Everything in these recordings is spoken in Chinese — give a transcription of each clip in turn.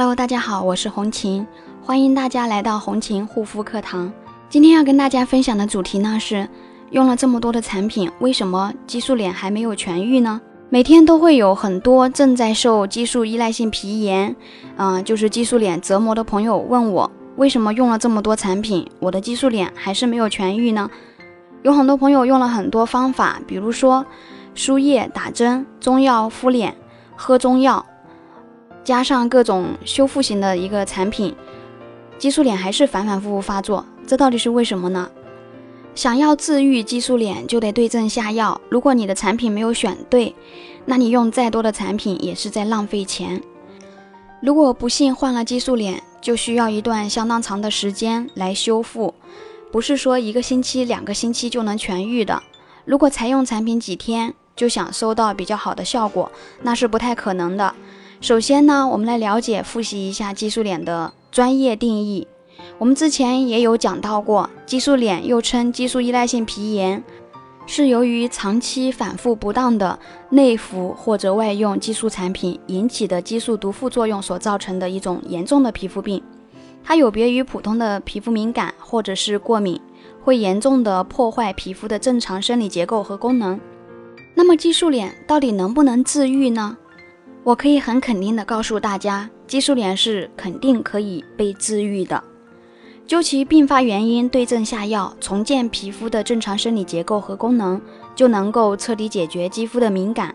Hello，大家好，我是红琴，欢迎大家来到红琴护肤课堂。今天要跟大家分享的主题呢是，用了这么多的产品，为什么激素脸还没有痊愈呢？每天都会有很多正在受激素依赖性皮炎，嗯，就是激素脸折磨的朋友问我，为什么用了这么多产品，我的激素脸还是没有痊愈呢？有很多朋友用了很多方法，比如说输液、打针、中药敷脸、喝中药，加上各种修复型的一个产品，激素脸还是反反复复发作。这到底是为什么呢？想要治愈激素脸，就得对症下药。如果你的产品没有选对，那你用再多的产品也是在浪费钱。如果不幸患了激素脸，就需要一段相当长的时间来修复，不是说一个星期、两个星期就能痊愈的。如果才用产品几天就想收到比较好的效果，那是不太可能的。首先呢，我们来了解、复习一下激素脸的专业定义。我们之前也有讲到过，激素脸又称激素依赖性皮炎，是由于长期反复不当的内服或者外用激素产品引起的激素毒副作用所造成的一种严重的皮肤病。它有别于普通的皮肤敏感或者是过敏，会严重的破坏皮肤的正常生理结构和功能。那么激素脸到底能不能治愈呢？我可以很肯定的告诉大家，激素脸是肯定可以被治愈的。究其并发原因，对症下药，重建皮肤的正常生理结构和功能，就能够彻底解决肌肤的敏感。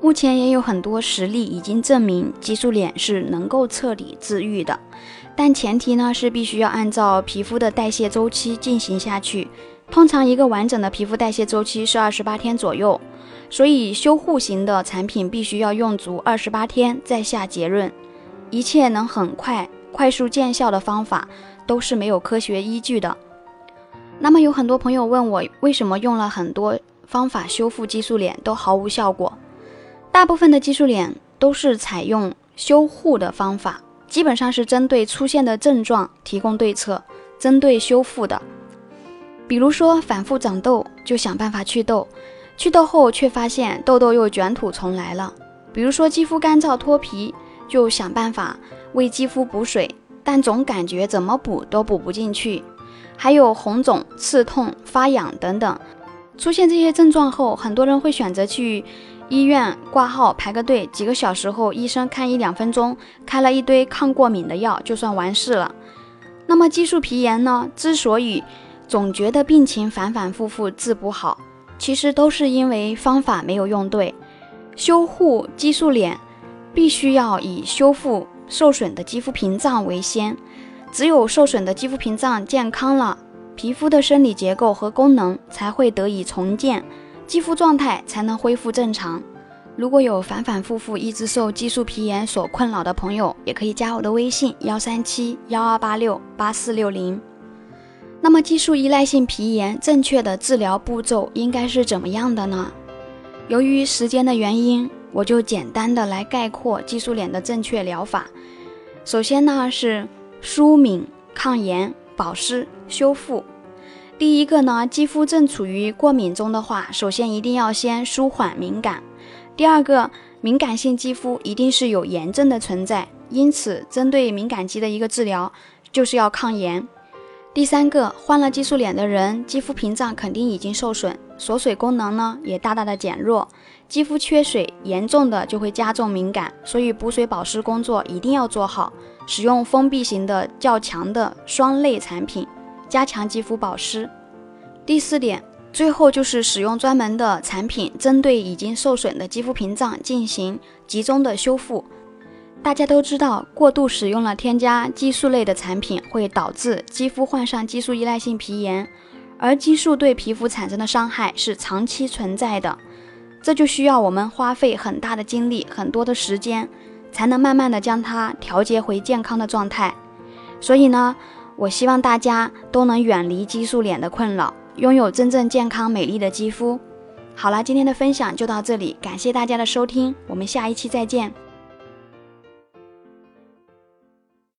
目前也有很多实例已经证明激素脸是能够彻底治愈的，但前提呢是必须要按照皮肤的代谢周期进行下去。通常一个完整的皮肤代谢周期是二十八天左右，所以修护型的产品必须要用足二十八天再下结论。一切能很快快速见效的方法。都是没有科学依据的。那么有很多朋友问我，为什么用了很多方法修复激素脸都毫无效果？大部分的激素脸都是采用修护的方法，基本上是针对出现的症状提供对策，针对修复的。比如说反复长痘，就想办法祛痘，祛痘后却发现痘痘又卷土重来了。比如说肌肤干燥脱皮，就想办法为肌肤补水。但总感觉怎么补都补不进去，还有红肿、刺痛、发痒等等。出现这些症状后，很多人会选择去医院挂号排个队，几个小时后，医生看一两分钟，开了一堆抗过敏的药，就算完事了。那么激素皮炎呢？之所以总觉得病情反反复复治不好，其实都是因为方法没有用对。修护激素脸，必须要以修复。受损的肌肤屏障为先，只有受损的肌肤屏障健康了，皮肤的生理结构和功能才会得以重建，肌肤状态才能恢复正常。如果有反反复复一直受激素皮炎所困扰的朋友，也可以加我的微信幺三七幺二八六八四六零。那么激素依赖性皮炎正确的治疗步骤应该是怎么样的呢？由于时间的原因。我就简单的来概括激素脸的正确疗法。首先呢是舒敏、抗炎、保湿、修复。第一个呢，肌肤正处于过敏中的话，首先一定要先舒缓敏感。第二个，敏感性肌肤一定是有炎症的存在，因此针对敏感肌的一个治疗就是要抗炎。第三个，患了激素脸的人，肌肤屏障肯定已经受损，锁水功能呢也大大的减弱，肌肤缺水严重的就会加重敏感，所以补水保湿工作一定要做好，使用封闭型的较强的霜类产品，加强肌肤保湿。第四点，最后就是使用专门的产品，针对已经受损的肌肤屏障进行集中的修复。大家都知道，过度使用了添加激素类的产品，会导致肌肤患上激素依赖性皮炎，而激素对皮肤产生的伤害是长期存在的，这就需要我们花费很大的精力、很多的时间，才能慢慢的将它调节回健康的状态。所以呢，我希望大家都能远离激素脸的困扰，拥有真正健康美丽的肌肤。好了，今天的分享就到这里，感谢大家的收听，我们下一期再见。